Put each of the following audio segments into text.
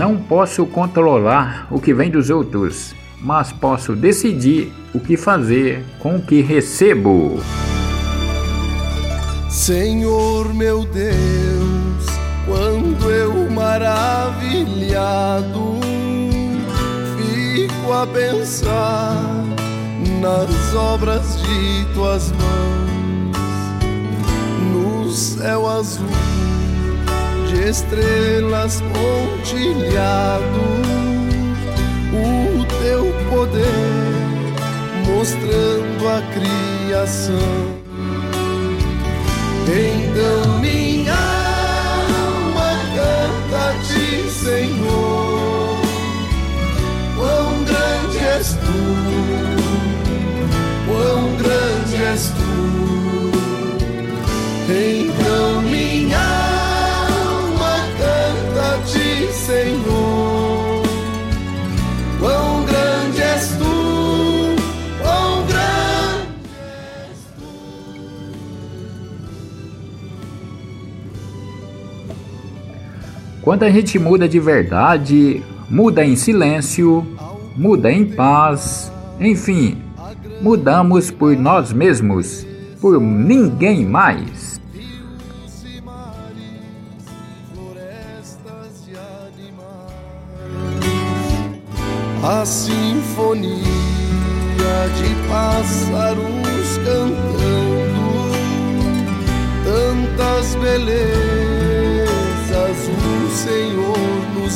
Não posso controlar o que vem dos outros, mas posso decidir o que fazer com o que recebo. Senhor meu Deus, quando eu maravilhado fico a pensar nas obras de tuas mãos, no céu azul de estrelas pontilhado, o teu poder mostrando a criação. Então minha alma canta a ti, Senhor. Quão grande és tu, quão grande és tu. Quando a gente muda de verdade, muda em silêncio, muda em paz, enfim, mudamos por nós mesmos, por ninguém mais. A sinfonia de pássaros cantando, tantas belezas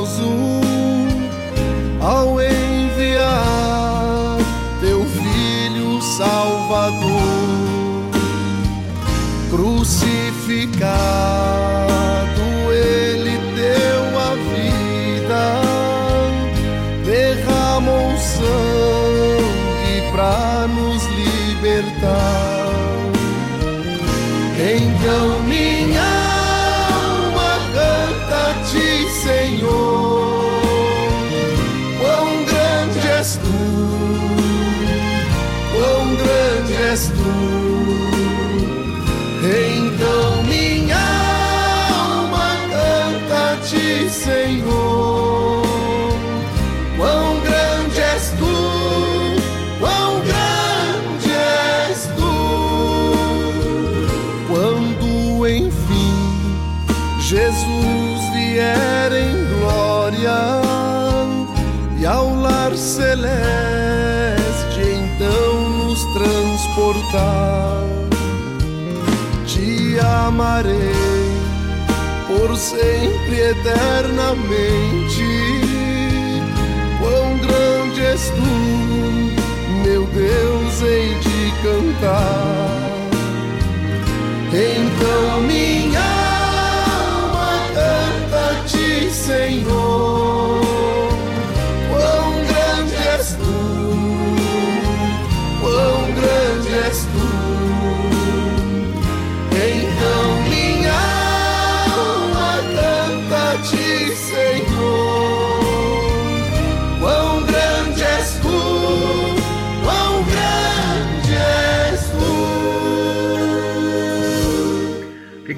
Grandioso ao enviar teu filho Salvador crucificado, és tu. Então minha alma canta ti, Senhor. Quão grande és tu, quão grande és tu. Quando enfim Jesus vier em glória e ao lar celeste te amarei por sempre eternamente. Quão grande és tu, meu Deus, hei de cantar. Então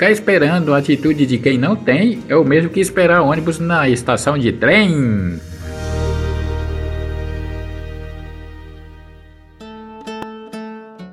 Ficar esperando a atitude de quem não tem é o mesmo que esperar ônibus na estação de trem.